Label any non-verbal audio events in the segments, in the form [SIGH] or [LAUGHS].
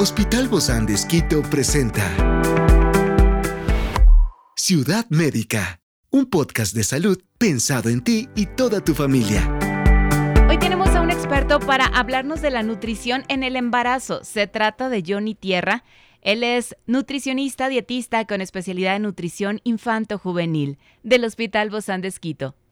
Hospital Bozán de Esquito presenta Ciudad Médica, un podcast de salud pensado en ti y toda tu familia. Hoy tenemos a un experto para hablarnos de la nutrición en el embarazo. Se trata de Johnny Tierra. Él es nutricionista dietista con especialidad en nutrición infanto-juvenil del Hospital Bozán de Esquito.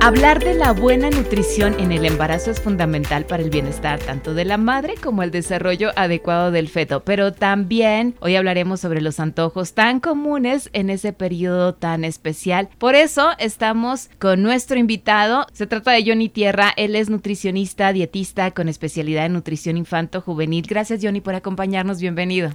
Hablar de la buena nutrición en el embarazo es fundamental para el bienestar tanto de la madre como el desarrollo adecuado del feto, pero también hoy hablaremos sobre los antojos tan comunes en ese periodo tan especial. Por eso estamos con nuestro invitado. Se trata de Johnny Tierra, él es nutricionista, dietista con especialidad en nutrición infanto-juvenil. Gracias Johnny por acompañarnos, bienvenido.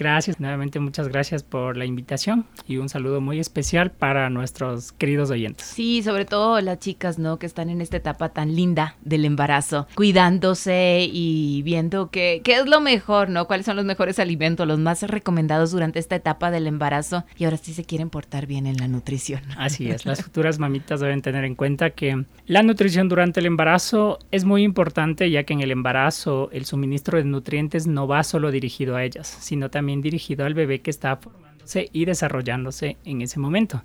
Gracias, nuevamente muchas gracias por la invitación y un saludo muy especial para nuestros queridos oyentes. Sí, sobre todo las chicas, ¿no? Que están en esta etapa tan linda del embarazo, cuidándose y viendo qué, qué es lo mejor, ¿no? Cuáles son los mejores alimentos, los más recomendados durante esta etapa del embarazo y ahora sí se quieren portar bien en la nutrición. Así es, las [LAUGHS] futuras mamitas deben tener en cuenta que la nutrición durante el embarazo es muy importante ya que en el embarazo el suministro de nutrientes no va solo dirigido a ellas, sino también dirigido al bebé que está formándose y desarrollándose en ese momento.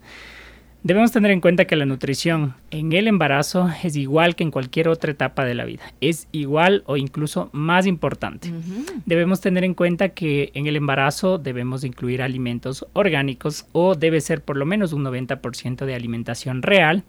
Debemos tener en cuenta que la nutrición en el embarazo es igual que en cualquier otra etapa de la vida. Es igual o incluso más importante. Debemos tener en cuenta que en el embarazo debemos incluir alimentos orgánicos o debe ser por lo menos un 90% de alimentación real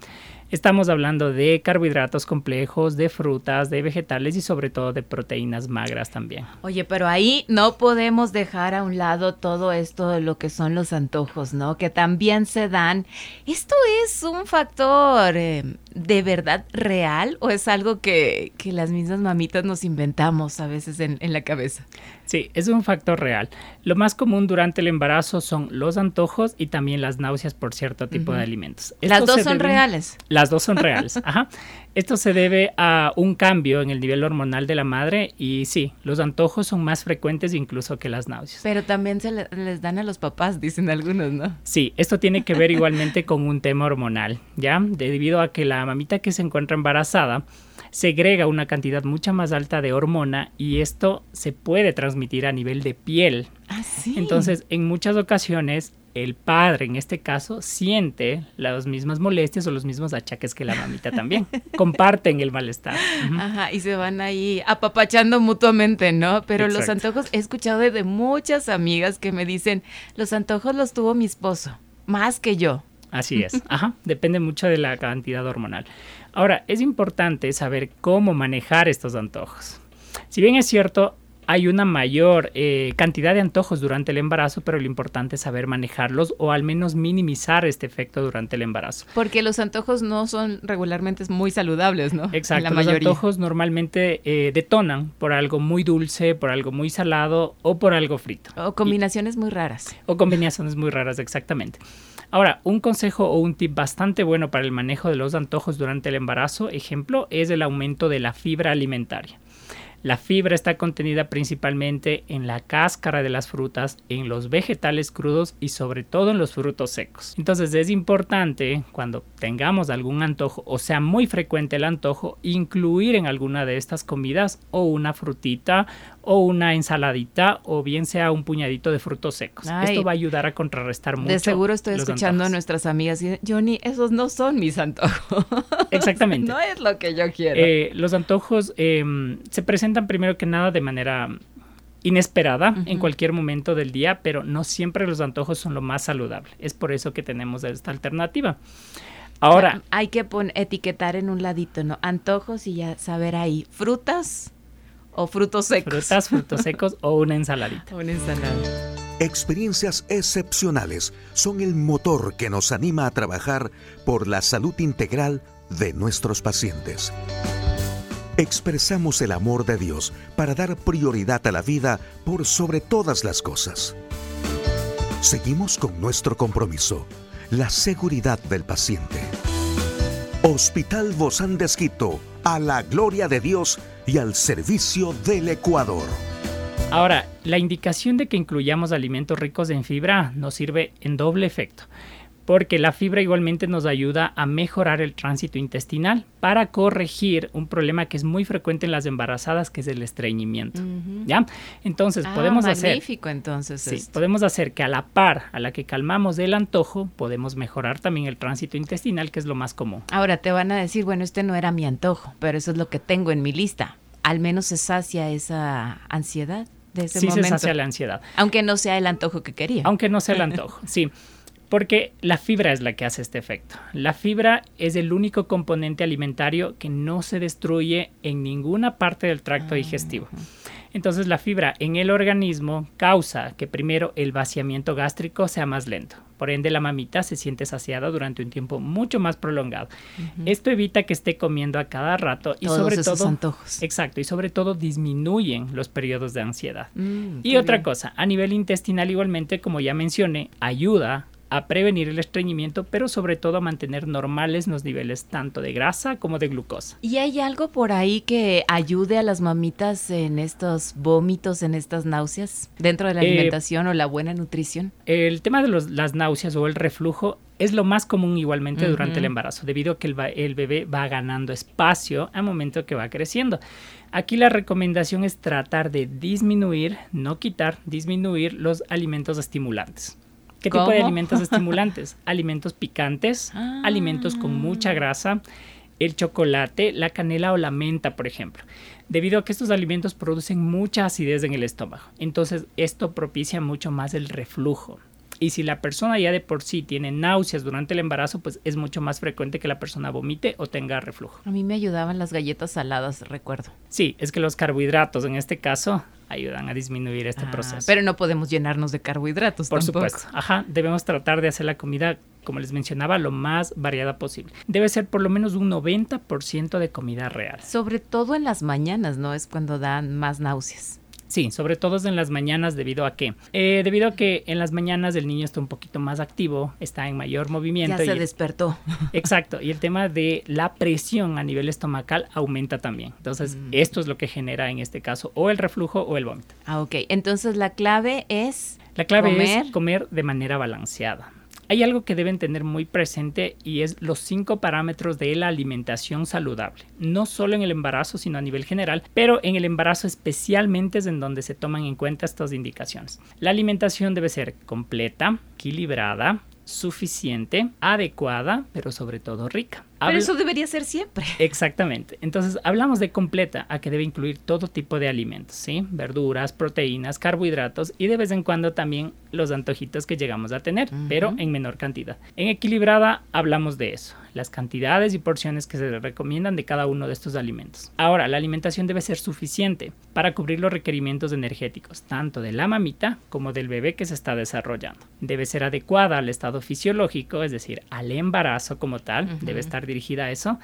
Estamos hablando de carbohidratos complejos, de frutas, de vegetales y sobre todo de proteínas magras también. Oye, pero ahí no podemos dejar a un lado todo esto de lo que son los antojos, ¿no? Que también se dan. ¿Esto es un factor eh, de verdad real o es algo que, las mismas mamitas nos inventamos a veces en, en la cabeza? Sí, es un factor real. Lo más común durante el embarazo son los antojos y también las náuseas por cierto tipo de alimentos. las dos son reales. Las dos son reales. [LAUGHS] Ajá. Esto se debe a un cambio en el nivel hormonal de la madre y sí, los antojos son más frecuentes incluso que las náuseas. Pero también se les dan a los papás, dicen algunos, ¿no? Sí, esto tiene que ver igualmente con un tema hormonal, ¿ya? debido a que la mamita que se encuentra embarazada segrega una cantidad mucha más alta de hormona y esto se puede transmitir a nivel de piel. ¿Ah, sí? Entonces, en muchas ocasiones el padre, en este caso, siente las mismas molestias o los mismos achaques que la mamita también. [LAUGHS] Comparten el malestar. Ajá, y se van ahí apapachando mutuamente, ¿no? Pero los antojos, he escuchado de, de muchas amigas que me dicen, los antojos los tuvo mi esposo, más que yo. Así es, [LAUGHS] ajá, depende mucho de la cantidad hormonal. Ahora, es importante saber cómo manejar estos antojos. Si bien es cierto, hay una mayor eh, cantidad de antojos durante el embarazo, pero lo importante es saber manejarlos o al menos minimizar este efecto durante el embarazo. Porque los antojos no son regularmente muy saludables, ¿no? Exacto, los antojos normalmente eh, detonan por algo muy dulce, por algo muy salado o por algo frito. O combinaciones muy raras. O combinaciones muy raras, exactamente. Ahora, un consejo o un tip bastante bueno para el manejo de los antojos durante el embarazo, ejemplo, es el aumento de la fibra alimentaria. La fibra está contenida principalmente en la cáscara de las frutas, en los vegetales crudos y sobre todo en los frutos secos. Entonces es importante cuando tengamos algún antojo o sea muy frecuente el antojo, incluir en alguna de estas comidas o una frutita o una ensaladita o bien sea un puñadito de frutos secos. Esto va a ayudar a contrarrestar mucho. De seguro estoy escuchando a nuestras amigas y Johnny, esos no son mis antojos. Exactamente. [LAUGHS] no es lo que yo quiero. Eh, los antojos em, se presentan primero que nada de manera inesperada en cualquier momento del día, pero no siempre los antojos son lo más saludable. Es por eso que tenemos esta alternativa. Ahora, hay que etiquetar en un ladito, ¿no? Antojos y ya saber ahí, frutas, o frutos secos. Frutas, frutos secos o una ensaladita. [LAUGHS] Una ensalada. Experiencias excepcionales son el motor que nos anima a trabajar por la salud integral de nuestros pacientes. Expresamos el amor de Dios para dar prioridad a la vida por sobre todas las cosas. Seguimos con nuestro compromiso, la seguridad del paciente. Hospital Bozán de a la gloria de Dios y al servicio del Ecuador. Ahora, la indicación de que incluyamos alimentos ricos en fibra nos sirve en doble efecto porque la fibra igualmente nos ayuda a mejorar el tránsito intestinal para corregir un problema que es muy frecuente en las embarazadas, que es el estreñimiento. ¿Ya? Entonces, ah, podemos magnífico, entonces. Sí, podemos hacer que a la par a la que calmamos el antojo, podemos mejorar también el tránsito intestinal, que es lo más común. Ahora te van a decir, bueno, este no era mi antojo, pero eso es lo que tengo en mi lista. Al menos se sacia esa ansiedad de ese momento. Sí, se sacia la ansiedad. Aunque no sea el antojo que quería. Aunque no sea el [LAUGHS] antojo, sí. Porque la fibra es la que hace este efecto. La fibra es el único componente alimentario que no se destruye en ninguna parte del tracto ah, digestivo. Entonces la fibra en el organismo causa que primero el vaciamiento gástrico sea más lento. Por ende la mamita se siente saciada durante un tiempo mucho más prolongado. Esto evita que esté comiendo a cada rato y sobre todo antojos. Exacto, y sobre todo disminuyen los periodos de ansiedad. Mm, y otra cosa, a nivel intestinal igualmente, como ya mencioné, ayuda a prevenir el estreñimiento, pero sobre todo a mantener normales los niveles tanto de grasa como de glucosa. ¿Y hay algo por ahí que ayude a las mamitas en estos vómitos, en estas náuseas, dentro de la eh, alimentación o la buena nutrición? El tema de las náuseas o el reflujo es lo más común igualmente durante el embarazo, debido a que el, el, bebé va ganando espacio al momento que va creciendo. Aquí la recomendación es tratar de disminuir, no quitar, disminuir los alimentos estimulantes. ¿Qué tipo de alimentos [LAUGHS] estimulantes? alimentos picantes, ah. alimentos con mucha grasa, el chocolate, la canela o la menta, por ejemplo. Debido a que estos alimentos producen mucha acidez en el estómago. Entonces, esto propicia mucho más el reflujo. Y si la persona ya de por sí tiene náuseas durante el embarazo, pues es mucho más frecuente que la persona vomite o tenga reflujo. A mí me ayudaban las galletas saladas, recuerdo. Sí, es que los carbohidratos en este caso ayudan a disminuir este ah, proceso. Pero no podemos llenarnos de carbohidratos. Por supuesto. Ajá, debemos tratar de hacer la comida, como les mencionaba, lo más variada posible. Debe ser por lo menos un 90% de comida real. Sobre todo en las mañanas, ¿no? Es cuando dan más náuseas. Sí, sobre todo en las mañanas debido a qué? Eh, debido a que en las mañanas el niño está un poquito más activo, está en mayor movimiento. Ya se despertó. Exacto, y el tema de la presión a nivel estomacal aumenta también. Entonces, mm. esto es lo que genera en este caso o el reflujo o el vómito. Ah, ok. Entonces, la clave es... La clave es comer de manera balanceada. Hay algo que deben tener muy presente y es los cinco parámetros de la alimentación saludable, no solo en el embarazo, sino a nivel general, pero en el embarazo especialmente es en donde se toman en cuenta estas indicaciones. La alimentación debe ser completa, equilibrada, suficiente, adecuada, pero sobre todo rica. Pero eso debería ser siempre. Exactamente. Entonces, hablamos de completa, a que debe incluir todo tipo de alimentos, ¿sí? Verduras, proteínas, carbohidratos y de vez en cuando también los antojitos que llegamos a tener, pero en menor cantidad. En equilibrada hablamos de eso, las cantidades y porciones que se recomiendan de cada uno de estos alimentos. Ahora, la alimentación debe ser suficiente para cubrir los requerimientos energéticos, tanto de la mamita como del bebé que se está desarrollando. Debe ser adecuada al estado fisiológico, es decir, al embarazo como tal, debe estar dirigida a eso,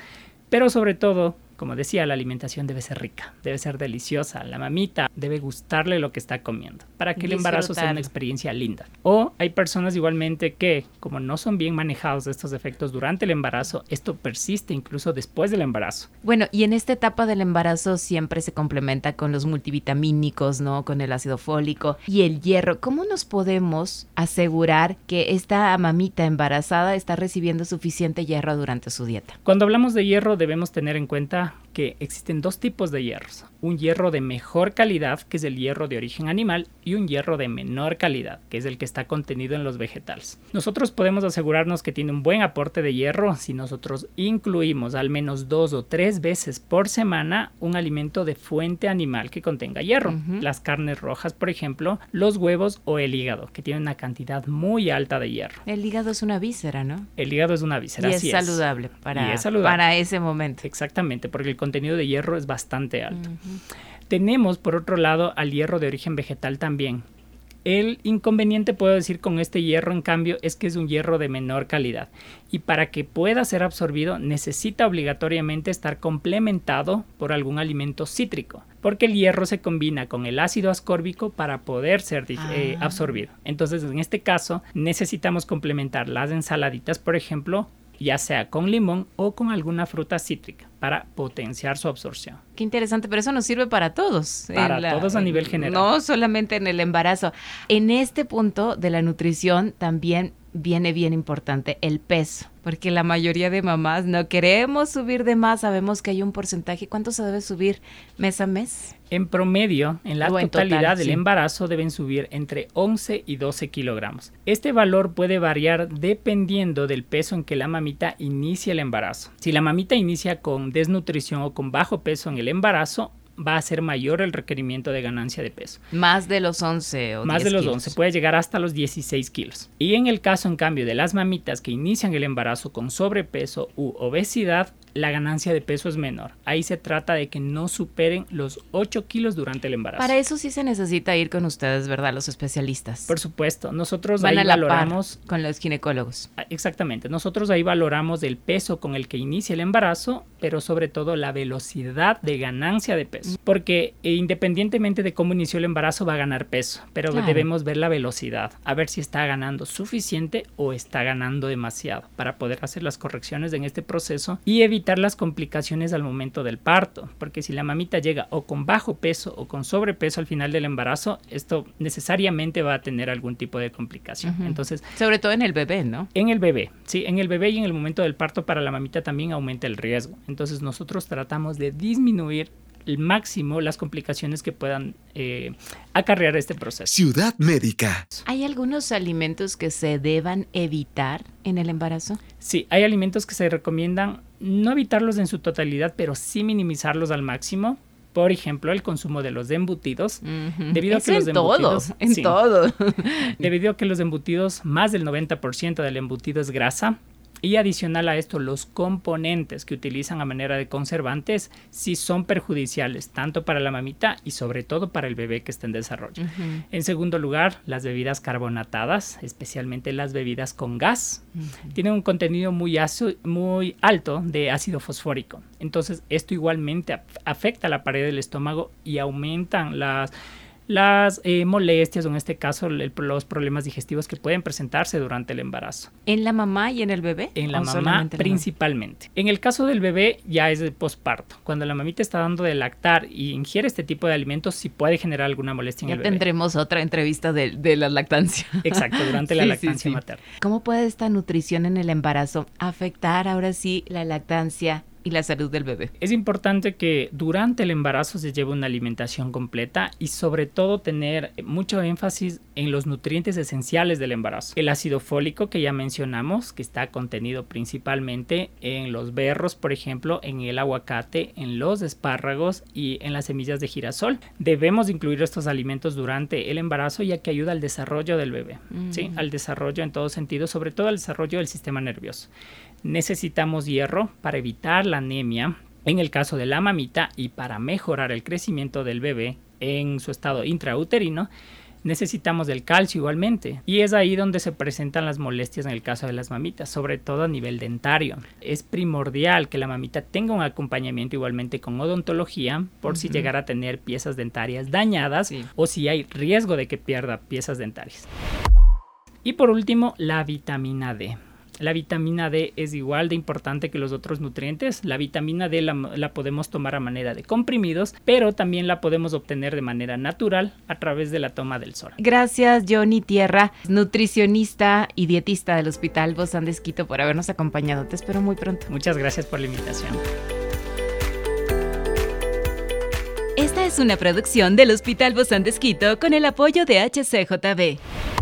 pero sobre todo como decía, la alimentación debe ser rica, debe ser deliciosa. La mamita debe gustarle lo que está comiendo para que el embarazo sea una experiencia linda. O hay personas igualmente que, como no son bien manejados estos efectos durante el embarazo, esto persiste incluso después del embarazo. Bueno, y en esta etapa del embarazo siempre se complementa con los multivitamínicos, ¿no? Con el ácido fólico y el hierro. ¿Cómo nos podemos asegurar que esta mamita embarazada está recibiendo suficiente hierro durante su dieta? Cuando hablamos de hierro debemos tener en cuenta que existen dos tipos de hierros. Un hierro de mejor calidad, que es el hierro de origen animal, y un hierro de menor calidad, que es el que está contenido en los vegetales. Nosotros podemos asegurarnos que tiene un buen aporte de hierro si nosotros incluimos al menos dos o tres veces por semana un alimento de fuente animal que contenga hierro. Las carnes rojas, por ejemplo, los huevos o el hígado, que tienen una cantidad muy alta de hierro. El hígado es una víscera, ¿no? El hígado es una víscera. Y es saludable para, para ese momento. Exactamente, porque el contenido de hierro es bastante alto. Tenemos, por otro lado, al hierro de origen vegetal también. El inconveniente, puedo decir, con este hierro, en cambio, es que es un hierro de menor calidad. Y para que pueda ser absorbido, necesita obligatoriamente estar complementado por algún alimento cítrico, porque el hierro se combina con el ácido ascórbico para poder ser eh, ah. absorbido. Entonces, en este caso, necesitamos complementar las ensaladitas, por ejemplo, ya sea con limón o con alguna fruta cítrica para potenciar su absorción. Qué interesante, pero eso nos sirve para todos. Para todos a nivel general. No solamente en el embarazo. En este punto de la nutrición también viene bien importante el peso, porque la mayoría de mamás no queremos subir de más, sabemos que hay un porcentaje. ¿Cuánto se debe subir mes a mes? En promedio, en la totalidad del embarazo deben subir entre 11 y 12 kilogramos. Este valor puede variar dependiendo del peso en que la mamita inicia el embarazo. Si la mamita inicia con desnutrición o con bajo peso en el embarazo, va a ser mayor el requerimiento de ganancia de peso. Más de los 11 o Más de los 11, puede llegar hasta los 16 kilos. Y en el caso, en cambio, de las mamitas que inician el embarazo con sobrepeso u obesidad, la ganancia de peso es menor. Ahí se trata de que no superen los 8 kilos durante el embarazo. Para eso sí se necesita ir con ustedes, ¿verdad? Los especialistas. Por supuesto. Nosotros ahí valoramos... con los ginecólogos. Ah, exactamente. Nosotros ahí valoramos el peso con el que inicia el embarazo, pero sobre todo la velocidad de ganancia de peso. Porque eh, independientemente de cómo inició el embarazo, va a ganar peso. Pero debemos ver la velocidad. A ver si está ganando suficiente o está ganando demasiado para poder hacer las correcciones en este proceso y evitar las complicaciones al momento del parto, porque si la mamita llega o con bajo peso o con sobrepeso al final del embarazo, esto necesariamente va a tener algún tipo de complicación. Entonces, sobre todo en el bebé, ¿no? En el bebé, sí, en el bebé y en el momento del parto para la mamita también aumenta el riesgo. Entonces, nosotros tratamos de disminuir el máximo las complicaciones que puedan eh, acarrear este proceso. Ciudad Médica. ¿Hay algunos alimentos que se deban evitar en el embarazo? Sí, hay alimentos que se recomiendan no evitarlos en su totalidad, pero sí minimizarlos al máximo. Por ejemplo, el consumo de los embutidos. Debido a que los embutidos. en todo. [LAUGHS] [LAUGHS] debido a que los embutidos, más del 90% del embutido es grasa, y adicional a esto, los componentes que utilizan a manera de conservantes sí son perjudiciales, tanto para la mamita y sobre todo para el bebé que está en desarrollo. En segundo lugar, las bebidas carbonatadas, especialmente las bebidas con gas, tienen un contenido muy, muy alto de ácido fosfórico. Entonces, esto igualmente afecta a la pared del estómago y aumentan las las eh, molestias o en este caso los problemas digestivos que pueden presentarse durante el embarazo. ¿En la mamá y en el bebé? En la mamá principalmente. En el caso del bebé ya es de posparto. Cuando la mamita está dando de lactar y ingiere este tipo de alimentos, sí puede generar alguna molestia en el bebé. tendremos otra entrevista de, la lactancia. Exacto, durante [LAUGHS] la lactancia materna. ¿Cómo puede esta nutrición en el embarazo afectar ahora sí la lactancia y la salud del bebé. Es importante que durante el embarazo se lleve una alimentación completa y sobre todo tener mucho énfasis en los nutrientes esenciales del embarazo. El ácido fólico que ya mencionamos, que está contenido principalmente en los berros, por ejemplo, en el aguacate, en los espárragos y en las semillas de girasol. Debemos incluir estos alimentos durante el embarazo ya que ayuda al desarrollo del bebé, ¿sí? al desarrollo en todo sentido, sobre todo al desarrollo del sistema nervioso. Necesitamos hierro para evitar la anemia en el caso de la mamita y para mejorar el crecimiento del bebé en su estado intrauterino. Necesitamos del calcio igualmente y es ahí donde se presentan las molestias en el caso de las mamitas, sobre todo a nivel dentario. Es primordial que la mamita tenga un acompañamiento igualmente con odontología por si llegara a tener piezas dentarias dañadas o si hay riesgo de que pierda piezas dentarias. Y por último, la vitamina D. La vitamina D es igual de importante que los otros nutrientes. La vitamina D la, podemos tomar a manera de comprimidos, pero también la podemos obtener de manera natural a través de la toma del sol. Gracias, Johnny Tierra, nutricionista y dietista del Hospital Bozán de por habernos acompañado. Te espero muy pronto. Muchas gracias por la invitación. Esta es una producción del Hospital Bozán de con el apoyo de HCJB.